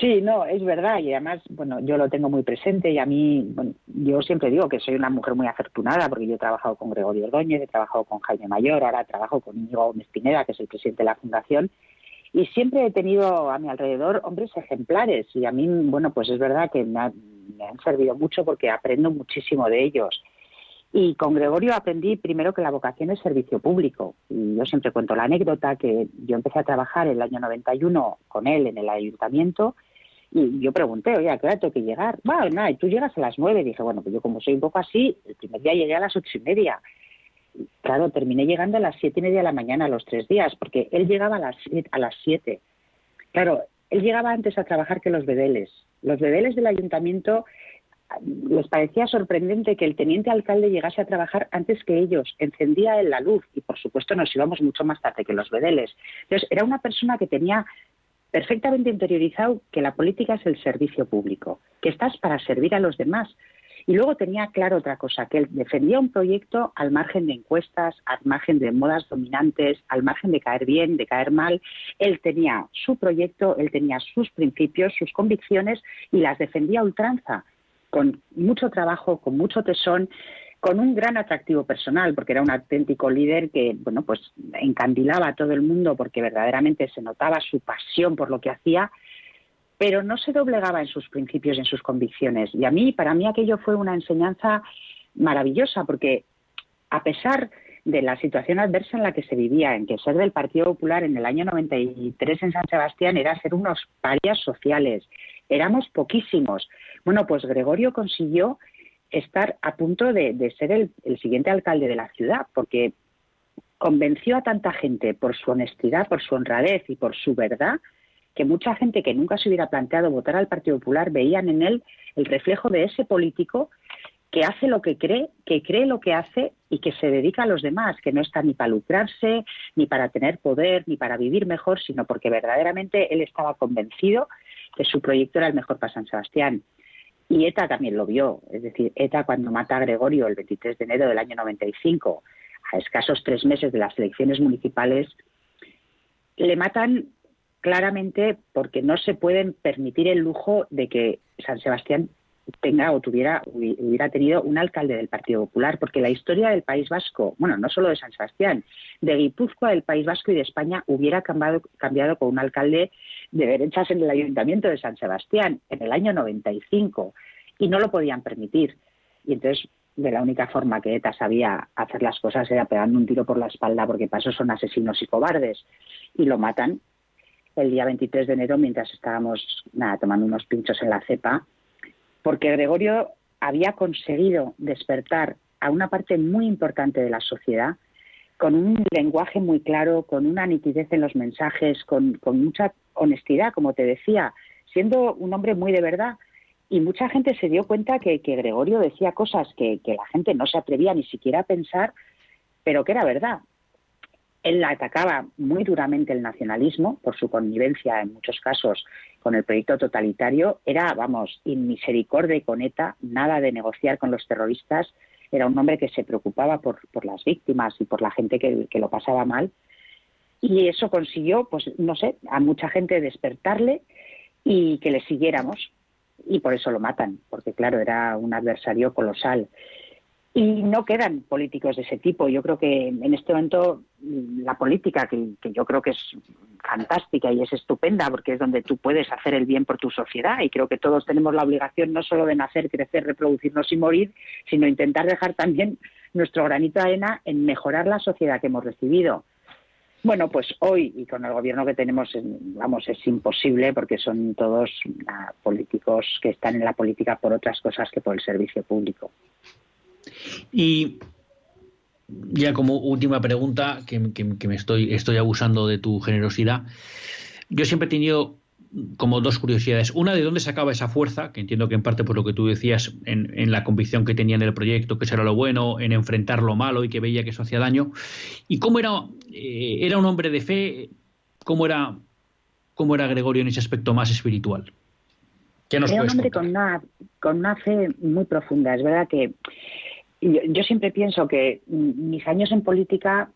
[SPEAKER 2] Sí, no, es verdad y además, bueno, yo lo tengo muy presente y a mí, bueno, yo siempre digo que soy una mujer muy afortunada porque yo he trabajado con Gregorio Ordóñez, he trabajado con Jaime Mayor, ahora trabajo con Íñigo Gómez Pineda, que es el presidente de la fundación y siempre he tenido a mi alrededor hombres ejemplares y a mí, bueno, pues es verdad que me, me han servido mucho porque aprendo muchísimo de ellos. Y con Gregorio aprendí primero que la vocación es servicio público. Y yo siempre cuento la anécdota que yo empecé a trabajar el año 91 con él en el ayuntamiento y yo pregunté, oye, ¿a qué hora tengo que llegar? Bueno, nada, y tú llegas a las nueve. Dije, bueno, pues yo como soy un poco así, el primer día llegué a las ocho y media. claro, terminé llegando a las siete y media de la mañana los tres días, porque él llegaba a las, a las siete. Claro, él llegaba antes a trabajar que los bedeles. Los bedeles del ayuntamiento les parecía sorprendente que el teniente alcalde llegase a trabajar antes que ellos, encendía él la luz y por supuesto nos íbamos mucho más tarde que los vedeles. Entonces era una persona que tenía perfectamente interiorizado que la política es el servicio público, que estás para servir a los demás. Y luego tenía claro otra cosa, que él defendía un proyecto al margen de encuestas, al margen de modas dominantes, al margen de caer bien, de caer mal. Él tenía su proyecto, él tenía sus principios, sus convicciones y las defendía a ultranza con mucho trabajo, con mucho tesón, con un gran atractivo personal, porque era un auténtico líder que, bueno, pues encandilaba a todo el mundo porque verdaderamente se notaba su pasión por lo que hacía, pero no se doblegaba en sus principios en sus convicciones. Y a mí, para mí aquello fue una enseñanza maravillosa, porque a pesar de la situación adversa en la que se vivía, en que ser del Partido Popular en el año 93 en San Sebastián era ser unos parias sociales, éramos poquísimos. Bueno, pues Gregorio consiguió estar a punto de, ser el, siguiente alcalde de la ciudad, porque convenció a tanta gente por su honestidad, por su honradez y por su verdad, que mucha gente que nunca se hubiera planteado votar al Partido Popular veían en él el reflejo de ese político que hace lo que cree, que cree lo que hace y que se dedica a los demás, que no está ni para lucrarse, ni para tener poder, ni para vivir mejor, sino porque verdaderamente él estaba convencido que su proyecto era el mejor para San Sebastián. Y ETA también lo vio, es decir, ETA cuando mata a Gregorio el 23 de enero del año 95, a escasos tres meses de las elecciones municipales, le matan claramente porque no se pueden permitir el lujo de que San Sebastián tenga o tuviera hubiera tenido un alcalde del Partido Popular, porque la historia del País Vasco, bueno, no solo de San Sebastián, de Guipúzcoa, del País Vasco y de España hubiera cambiado, cambiado con un alcalde de derechas en el Ayuntamiento de San Sebastián en el año 95 y no lo podían permitir. Y entonces, de la única forma que ETA sabía hacer las cosas era pegando un tiro por la espalda, porque para eso son asesinos y cobardes. Y lo matan el día 23 de enero mientras estábamos nada, tomando unos pinchos en la cepa porque Gregorio había conseguido despertar a una parte muy importante de la sociedad con un lenguaje muy claro, con una nitidez en los mensajes, con, mucha honestidad, como te decía, siendo un hombre muy de verdad. Y mucha gente se dio cuenta que, Gregorio decía cosas que, que, la gente no se atrevía ni siquiera a pensar, pero que era verdad él atacaba muy duramente el nacionalismo por su connivencia en muchos casos con el proyecto totalitario. Era, vamos, inmisericordia con ETA, nada de negociar con los terroristas. Era un hombre que se preocupaba por, las víctimas y por la gente que lo pasaba mal. Y eso consiguió, pues no sé, a mucha gente despertarle y que le siguiéramos. Y por eso lo matan, porque claro, era un adversario colosal. Y no quedan políticos de ese tipo. Yo creo que en este momento mm, la política, que, yo creo que es fantástica y es estupenda, porque es donde tú puedes hacer el bien por tu sociedad. Y creo que todos tenemos la obligación no solo de nacer, crecer, reproducirnos y morir, sino intentar dejar también nuestro granito de arena en mejorar la sociedad que hemos recibido. Bueno, pues hoy y con el gobierno que tenemos, vamos, es imposible porque son todos ah, políticos que están en la política por otras cosas que por el servicio público.
[SPEAKER 1] Y ya como última pregunta, que, me estoy, estoy abusando de tu generosidad, yo siempre he tenido como dos curiosidades. Una, ¿de dónde sacaba esa fuerza? Que entiendo que en parte por lo que tú decías, en, la convicción que tenía en el proyecto, que eso era lo bueno, en enfrentar lo malo y que veía que eso hacía daño. ¿Y cómo era, eh, era un hombre de fe? ¿Cómo era, ¿Cómo era Gregorio en ese aspecto más espiritual?
[SPEAKER 2] era un hombre con una, con una fe muy profunda. Es verdad que yo, siempre pienso que mis años en política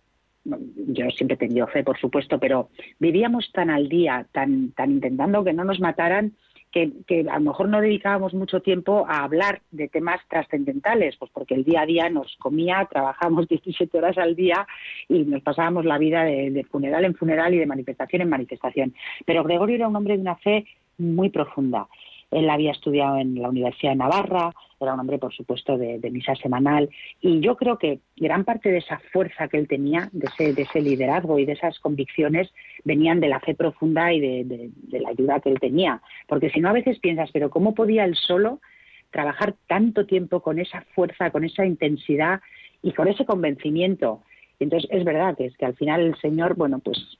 [SPEAKER 2] yo siempre he tenido fe, por supuesto, pero vivíamos tan al día, tan, tan intentando que no nos mataran, que, a lo mejor no dedicábamos mucho tiempo a hablar de temas trascendentales, pues porque el día a día nos comía, trabajábamos 17 horas al día y nos pasábamos la vida de funeral en funeral y de manifestación en manifestación. Pero Gregorio era un hombre de una fe muy profunda. Él había estudiado en la Universidad de Navarra, era un hombre, por supuesto, de, misa semanal. Y yo creo que gran parte de esa fuerza que él tenía, de ese, liderazgo y de esas convicciones, venían de la fe profunda y de, la ayuda que él tenía. Porque si no, a veces piensas, pero ¿cómo podía él solo trabajar tanto tiempo con esa fuerza, con esa intensidad y con ese convencimiento? Y entonces es verdad que es que al final el Señor, bueno, pues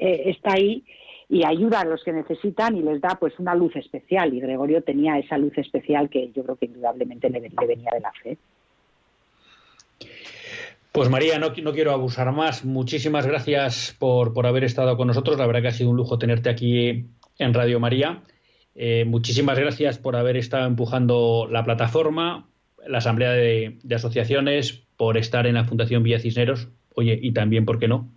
[SPEAKER 2] eh, está ahí y ayuda a los que necesitan y les da pues una luz especial y Gregorio tenía esa luz especial que yo creo que indudablemente le, venía de la fe.
[SPEAKER 1] Pues María, no, no, quiero abusar más. Muchísimas gracias por, por, haber estado con nosotros. La verdad que ha sido un lujo tenerte aquí en Radio María. Eh, muchísimas gracias por haber estado empujando la plataforma, la Asamblea de, Asociaciones, por estar en la Fundación Villa Cisneros. Oye, y también, ¿por qué no?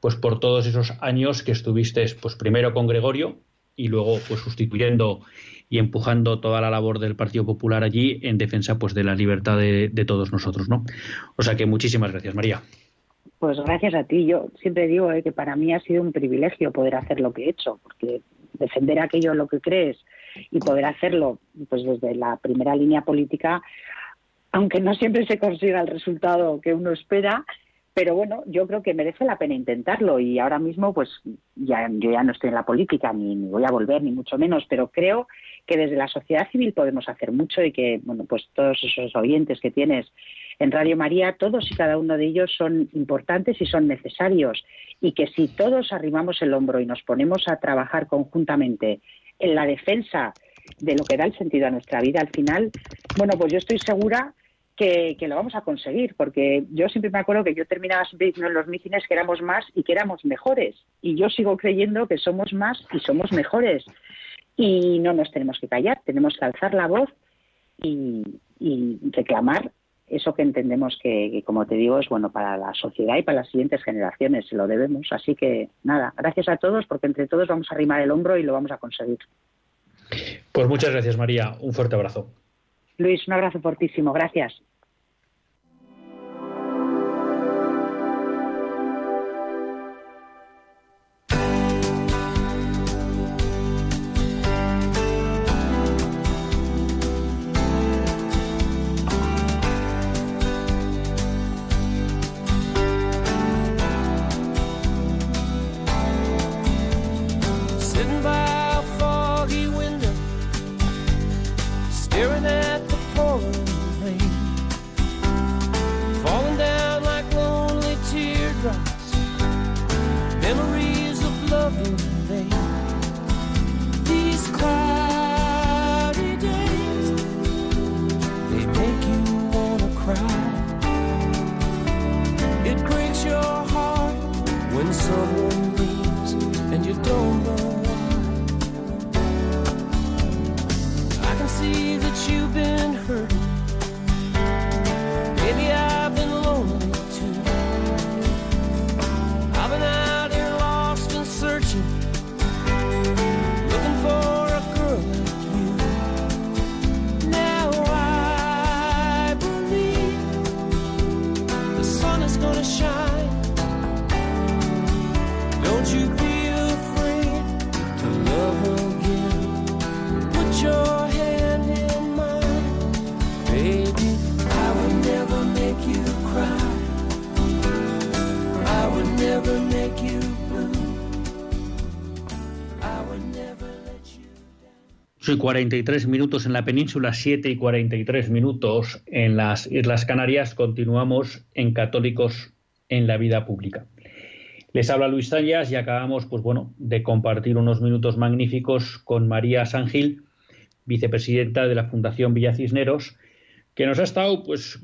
[SPEAKER 1] Pues por todos esos años que estuviste pues primero con Gregorio y luego pues sustituyendo y empujando toda la labor del Partido Popular allí en defensa pues de la libertad de, todos nosotros, ¿no? O sea que muchísimas gracias, María.
[SPEAKER 2] Pues gracias a ti. Yo siempre digo eh, que para mí ha sido un privilegio poder hacer lo que he hecho, porque defender aquello en lo que crees y poder hacerlo pues desde la primera línea política, aunque no siempre se consiga el resultado que uno espera, pero bueno, yo creo que merece la pena intentarlo y ahora mismo pues ya yo ya no estoy en la política ni, voy a volver ni mucho menos, pero creo que desde la sociedad civil podemos hacer mucho y que bueno, pues todos esos oyentes que tienes en Radio María, todos y cada uno de ellos son importantes y son necesarios. Y que si todos arrimamos el hombro y nos ponemos a trabajar conjuntamente en la defensa de lo que da el sentido a nuestra vida al final, bueno, pues yo estoy segura que, lo vamos a conseguir, porque yo siempre me acuerdo que yo terminaba siempre diciendo en los mítines que éramos más y que éramos mejores, y yo sigo creyendo que somos más y somos mejores, y no nos tenemos que callar, tenemos que alzar la voz y, reclamar eso que entendemos que, como te digo, es bueno para la sociedad y para las siguientes generaciones, se lo debemos. Así que nada, gracias a todos, porque entre todos vamos a arrimar el hombro y lo vamos a conseguir.
[SPEAKER 1] Pues muchas gracias, María. Un fuerte abrazo.
[SPEAKER 2] Luis, un abrazo fortísimo. Gracias.
[SPEAKER 1] Soy 43 minutos en la península, 7 y 43 minutos en las Islas Canarias. Continuamos en Católicos en la Vida Pública. Les habla Luis Tallas y acabamos, pues bueno, de compartir unos minutos magníficos con María Sangil, vicepresidenta de la Fundación Villa Cisneros, que nos ha estado, pues,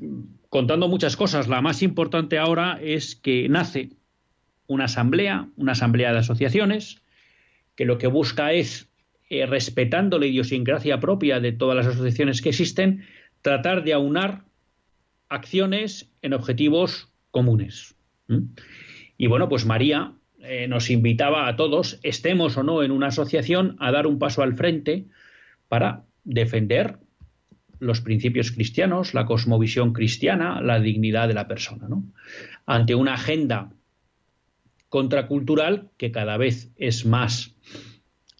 [SPEAKER 1] contando muchas cosas. La más importante ahora es que nace una asamblea, una asamblea de asociaciones, que lo que busca es eh, respetando la idiosincrasia propia de todas las asociaciones que existen, tratar de aunar acciones en objetivos comunes. Y bueno, pues María eh, nos invitaba a todos, estemos o no en una asociación, a dar un paso al frente para defender los principios cristianos, la cosmovisión cristiana, la dignidad de la persona, Ante una agenda contracultural que cada vez es más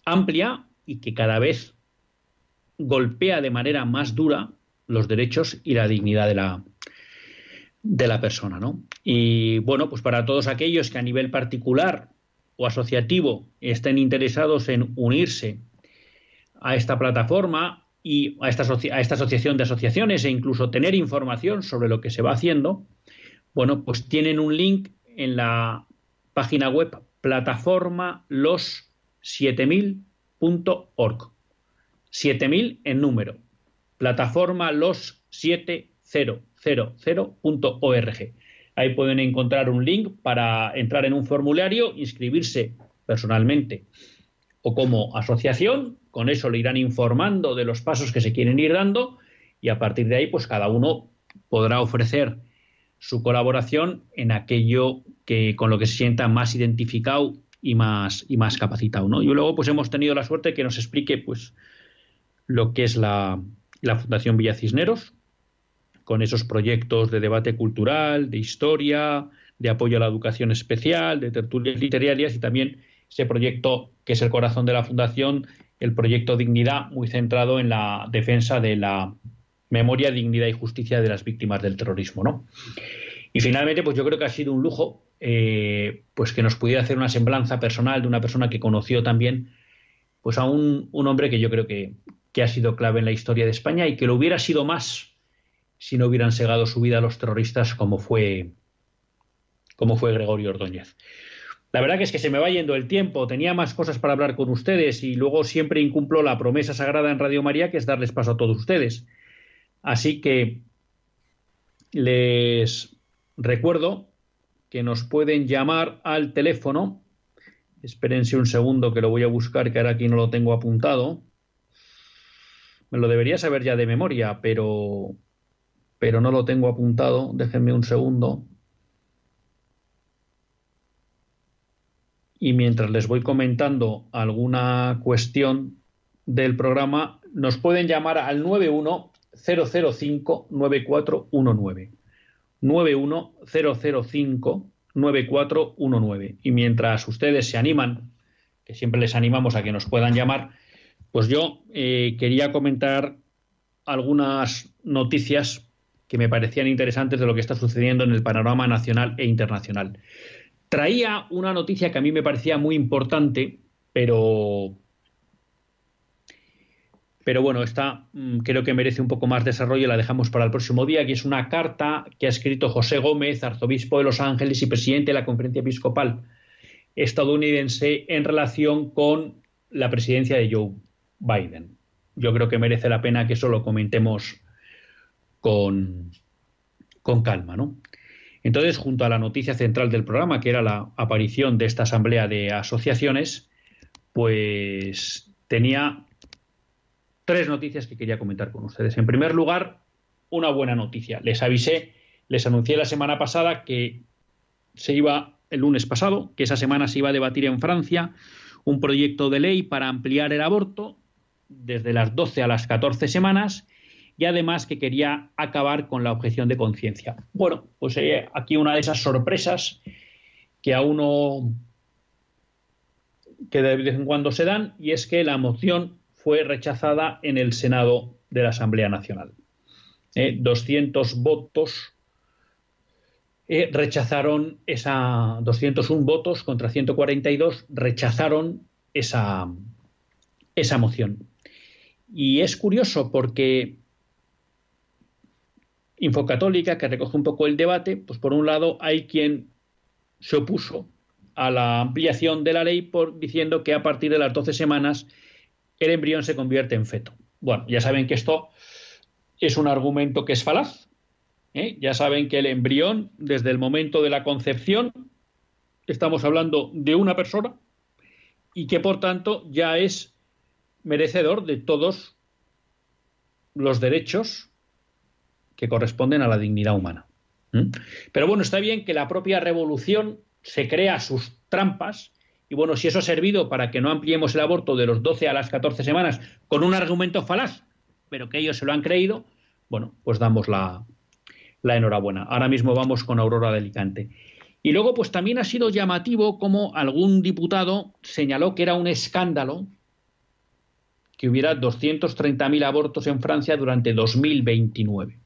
[SPEAKER 1] amplia y que cada vez golpea de manera más dura los derechos y la dignidad de la, de la persona. ¿no? Y bueno, pues para todos aquellos que a nivel particular o asociativo estén interesados en unirse a esta plataforma y a esta, a esta asociación de asociaciones e incluso tener información sobre lo que se va haciendo, bueno, pues tienen un link en la página web plataforma los 7000 .org. 7000 en número. Plataforma los 7000.org. Ahí pueden encontrar un link para entrar en un formulario, inscribirse personalmente o como asociación. Con eso le irán informando de los pasos que se quieren ir dando y a partir de ahí, pues cada uno podrá ofrecer su colaboración en aquello que con lo que se sienta más identificado y más, y más capacitado. ¿no? Y luego pues hemos tenido la suerte que nos explique pues lo que es la, la Fundación Villa Cisneros, con esos proyectos de debate cultural, de historia, de apoyo a la educación especial, de tertulias literarias y también ese proyecto que es el corazón de la Fundación, el proyecto Dignidad, muy centrado en la defensa de la memoria, dignidad y justicia de las víctimas del terrorismo. ¿no? Y finalmente, pues yo creo que ha sido un lujo eh, pues que nos pudiera hacer una semblanza personal de una persona que conoció también pues a un, hombre que yo creo que, que, ha sido clave en la historia de España y que lo hubiera sido más si no hubieran segado su vida a los terroristas como fue, como fue Gregorio Ordóñez. La verdad que es que se me va yendo el tiempo, tenía más cosas para hablar con ustedes y luego siempre incumplo la promesa sagrada en Radio María que es darles paso a todos ustedes. Así que les recuerdo que nos pueden llamar al teléfono. Espérense un segundo que lo voy a buscar, que ahora aquí no lo tengo apuntado. Me lo debería saber ya de memoria, pero, pero no lo tengo apuntado. Déjenme un segundo. Y mientras les voy comentando alguna cuestión del programa, nos pueden llamar al 91 005 9419. 910059419. Y mientras ustedes se animan, que siempre les animamos a que nos puedan llamar, pues yo eh, quería comentar algunas noticias que me parecían interesantes de lo que está sucediendo en el panorama nacional e internacional. Traía una noticia que a mí me parecía muy importante, pero pero bueno, esta mm, creo que merece un poco más desarrollo la dejamos para el próximo día, que es una carta que ha escrito José Gómez, arzobispo de Los Ángeles y presidente de la Conferencia Episcopal estadounidense, en relación con la presidencia de Joe Biden. Yo creo que merece la pena que eso lo comentemos con, con calma, ¿no? Entonces, junto a la noticia central del programa, que era la aparición de esta asamblea de asociaciones, pues tenía tres noticias que quería comentar con ustedes. En primer lugar, una buena noticia. Les avisé, les anuncié la semana pasada que se iba, el lunes pasado, que esa semana se iba a debatir en Francia un proyecto de ley para ampliar el aborto desde las 12 a las 14 semanas y además que quería acabar con la objeción de conciencia. Bueno, pues eh, aquí una de esas sorpresas que a uno que de vez en cuando se dan y es que la moción fue rechazada en el Senado de la Asamblea Nacional. 200 eh, votos eh, rechazaron esa 201 votos contra 142 rechazaron esa, esa moción. Y es curioso porque Infocatólica, que recoge un poco el debate, pues por un lado hay quien se opuso a la ampliación de la ley por diciendo que a partir de las 12 semanas el embrión se convierte en feto. Bueno, ya saben que esto es un argumento que es falaz. ¿eh? Ya saben que el embrión, desde el momento de la concepción, estamos hablando de una persona y que por tanto ya es merecedor de todos los derechos que corresponden a la dignidad humana. Pero bueno, está bien que la propia revolución se crea sus trampas y bueno, si eso ha servido para que no ampliemos el aborto de los 12 a las 14 semanas con un argumento falaz, pero que ellos se lo han creído, bueno, pues damos la, enhorabuena. Ahora mismo vamos con Aurora de Alicante. Y luego, pues también ha sido llamativo como algún diputado señaló que era un escándalo que hubiera 230.000 abortos en Francia durante 2029.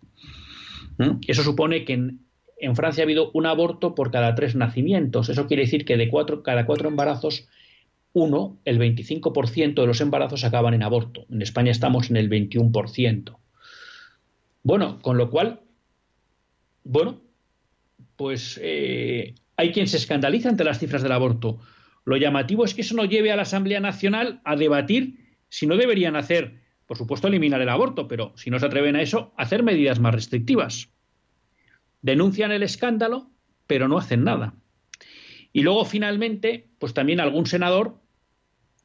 [SPEAKER 1] ¿Mm? Eso supone que en en Francia ha habido un aborto por cada tres nacimientos. Eso quiere decir que de cuatro, cada cuatro embarazos, uno, el 25% de los embarazos acaban en aborto. En España estamos en el 21%. Bueno, con lo cual, bueno, pues eh, hay quien se escandaliza ante las cifras del aborto. Lo llamativo es que eso no lleve a la Asamblea Nacional a debatir si no deberían hacer, por supuesto, eliminar el aborto, pero si no se atreven a eso, hacer medidas más restrictivas denuncian el escándalo, pero no hacen nada. Y luego, finalmente, pues también algún senador,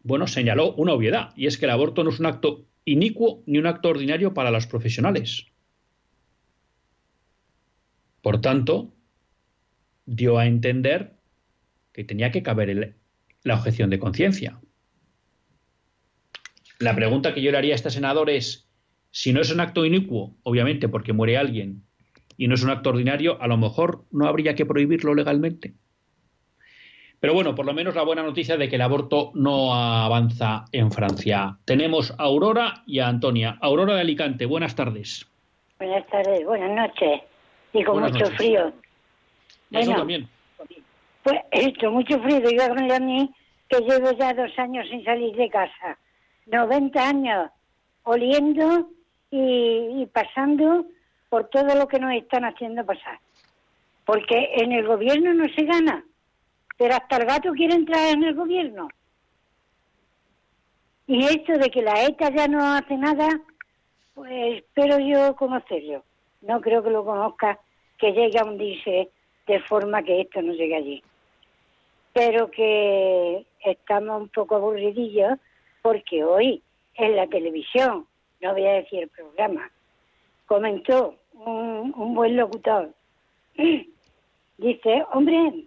[SPEAKER 1] bueno, señaló una obviedad, y es que el aborto no es un acto inicuo ni un acto ordinario para los profesionales. Por tanto, dio a entender que tenía que caber la objeción de conciencia. La pregunta que yo le haría a este senador es, si no es un acto inicuo, obviamente porque muere alguien, y no es un acto ordinario, a lo mejor no habría que prohibirlo legalmente. Pero bueno, por lo menos la buena noticia de que el aborto no avanza en Francia. Tenemos a Aurora y a Antonia. Aurora de Alicante, buenas tardes.
[SPEAKER 3] Buenas tardes, buenas noches. Y con mucho frío.
[SPEAKER 1] Eso también.
[SPEAKER 3] Pues esto, mucho frío. Con a mí que llevo ya dos años sin salir de casa. 90 años oliendo y, pasando por todo lo que nos están haciendo pasar. Porque en el gobierno no se gana, pero hasta el gato quiere entrar en el gobierno. Y esto de que la ETA ya no hace nada, pues espero yo conocerlo. No creo que lo conozca, que llegue a hundirse de forma que esto no llegue allí. Pero que estamos un poco aburridillos porque hoy en la televisión, no voy a decir el programa, comentó un, un buen locutor. Dice, hombre,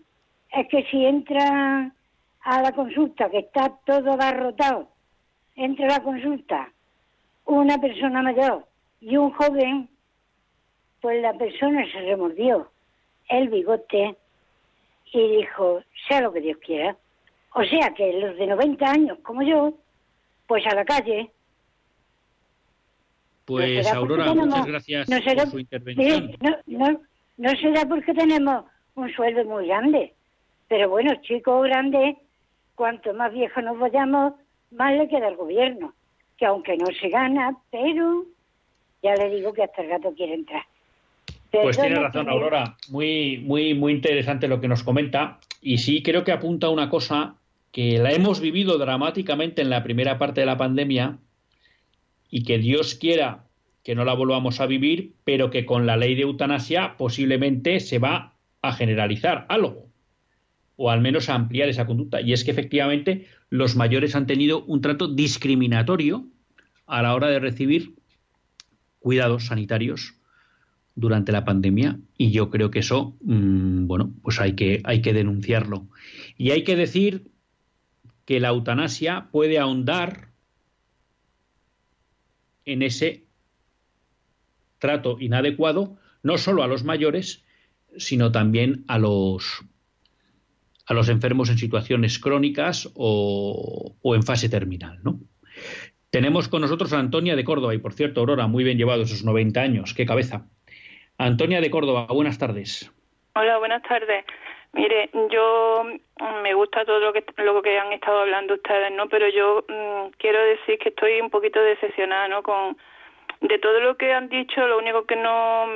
[SPEAKER 3] es que si entra a la consulta, que está todo abarrotado, entra a la consulta una persona mayor y un joven, pues la persona se remordió el bigote y dijo, sea lo que Dios quiera. O sea que los de 90 años como yo, pues a la calle.
[SPEAKER 1] Pues Aurora, muchas gracias por su intervención.
[SPEAKER 3] no, no, no será porque tenemos un sueldo muy grande, pero bueno, chicos grandes, cuanto más viejos nos vayamos, más le queda al gobierno, que aunque no se gana, pero ya le digo que hasta el gato quiere entrar.
[SPEAKER 1] Pues tiene razón, Aurora. Muy, muy, muy interesante lo que nos comenta. Y sí, creo que apunta una cosa que la hemos vivido dramáticamente en la primera parte de la pandemia y que Dios quiera que no la volvamos a vivir, pero que con la ley de eutanasia posiblemente se va a generalizar algo o al menos a ampliar esa conducta. Y es que efectivamente los mayores han tenido un trato discriminatorio a la hora de recibir cuidados sanitarios durante la pandemia y yo creo que eso, mm, bueno, pues hay que, hay que denunciarlo. Y hay que decir que la eutanasia puede ahondar en ese trato inadecuado, no solo a los mayores, sino también a los, a los enfermos en situaciones crónicas o, en fase terminal, ¿no? Tenemos con nosotros a Antonia de Córdoba y, por cierto, Aurora, muy bien llevado esos 90 años, qué cabeza. Antonia de Córdoba, buenas tardes.
[SPEAKER 4] Hola, buenas tardes. Mire, yo mm, me gusta todo lo que lo que han estado hablando ustedes, ¿no? Pero yo mm, quiero decir que estoy un poquito decepcionada, ¿no? Con de todo lo que han dicho, lo único que no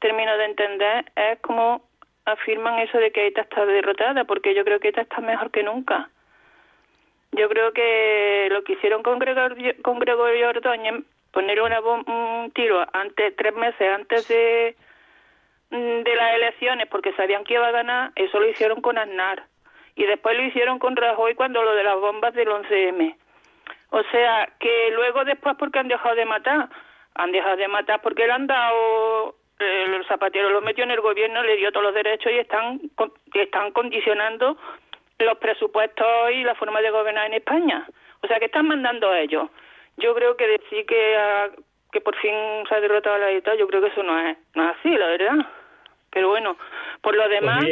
[SPEAKER 4] termino de entender es cómo afirman eso de que ETA está derrotada, porque yo creo que ETA está mejor que nunca. Yo creo que lo que hicieron con Gregorio, con Gregorio Ordóñez, poner una un tiro antes tres meses antes de Mm, de las elecciones porque sabían que iba a ganar, eso lo hicieron con Aznar. Y después lo hicieron con Rajoy cuando lo de las bombas del 11M. O sea, que luego después porque han dejado de matar, han dejado de matar porque le han dado, eh, los zapateros los metió en el gobierno, le dio todos los derechos y están, están condicionando los presupuestos y la forma de gobernar en España. O sea, que están mandando a ellos. Yo creo que decir que, que por fin se ha derrotado la dictadura, yo creo que eso no es, no es así, la verdad. Pero bueno, por lo pues demás,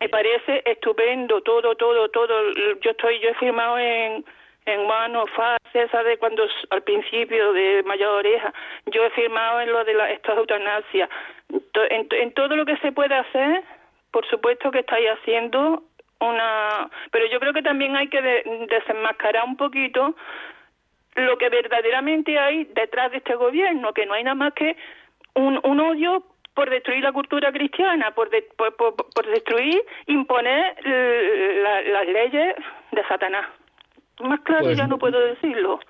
[SPEAKER 4] me parece estupendo todo, todo, todo. Yo estoy, yo he firmado en en mano fase, ¿sabe? Cuando al principio de mayor oreja, yo he firmado en lo de la, esta eutanasia. En, en todo lo que se puede hacer, por supuesto que estáis haciendo una. Pero yo creo que también hay que desenmascarar un poquito lo que verdaderamente hay detrás de este gobierno, que no hay nada más que un, un odio por destruir la cultura cristiana, por, por, destruir, imponer las leyes de Satanás. Más claro pues ya no puedo decirlo.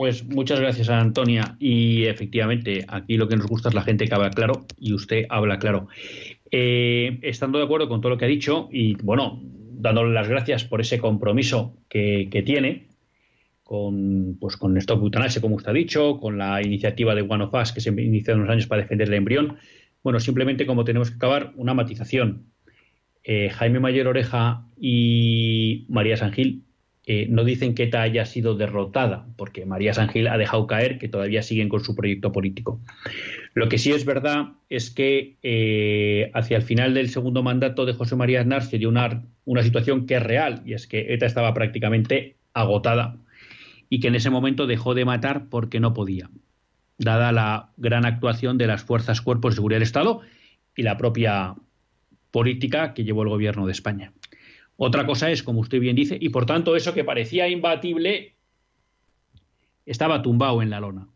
[SPEAKER 1] Pues muchas gracias, Antonia. Y efectivamente, aquí lo que nos gusta es la gente que habla claro y usted habla claro. Eh, estando de acuerdo con todo lo que ha dicho y, bueno, dándole las gracias por ese compromiso que, tiene con, pues, con Stop Euthanasia, como usted ha dicho, con la iniciativa de One of Us que se inició en unos años para defender el embrión. Bueno, simplemente como tenemos que acabar, una matización. Eh, Jaime Mayor Oreja y María Sangil eh, no dicen que ETA haya sido derrotada, porque María Sangil ha dejado caer que todavía siguen con su proyecto político. Lo que sí es verdad es que eh, hacia el final del segundo mandato de José María Aznar se dio una, una situación que es real, y es que ETA estaba prácticamente agotada y que en ese momento dejó de matar porque no podía dada la gran actuación de las fuerzas, cuerpos de seguridad del Estado y la propia política que llevó el gobierno de España. Otra cosa es, como usted bien dice, y por tanto eso que parecía imbatible estaba tumbado en la lona.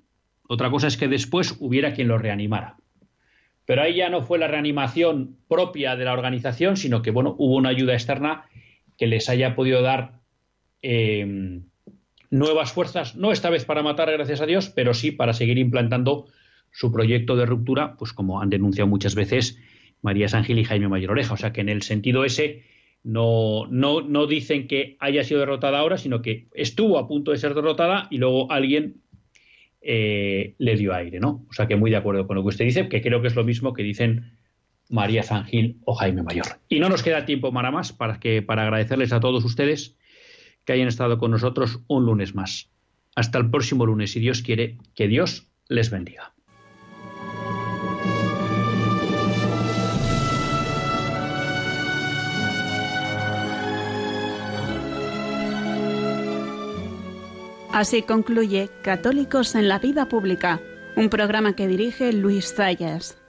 [SPEAKER 1] Otra cosa es que después hubiera quien lo reanimara. Pero ahí ya no fue la reanimación propia de la organización, sino que bueno, hubo una ayuda externa que les haya podido dar eh, nuevas fuerzas, no esta vez para matar, gracias a Dios, pero sí para seguir implantando su proyecto de ruptura, pues como han denunciado muchas veces María Sangil y Jaime Mayor Oreja. O sea que en el sentido ese no, no, no dicen que haya sido derrotada ahora, sino que estuvo a punto de ser derrotada y luego alguien eh, le dio aire, ¿no? O sea que muy de acuerdo con lo que usted dice, que creo que es lo mismo que dicen María Zangil o Jaime Mayor. Y no nos queda tiempo para más para, que, para agradecerles a todos ustedes que hayan estado con nosotros un lunes más. Hasta el próximo lunes, si Dios quiere, que Dios les bendiga.
[SPEAKER 5] Así concluye Católicos en la Vida Pública, un programa que dirige Luis Zayas.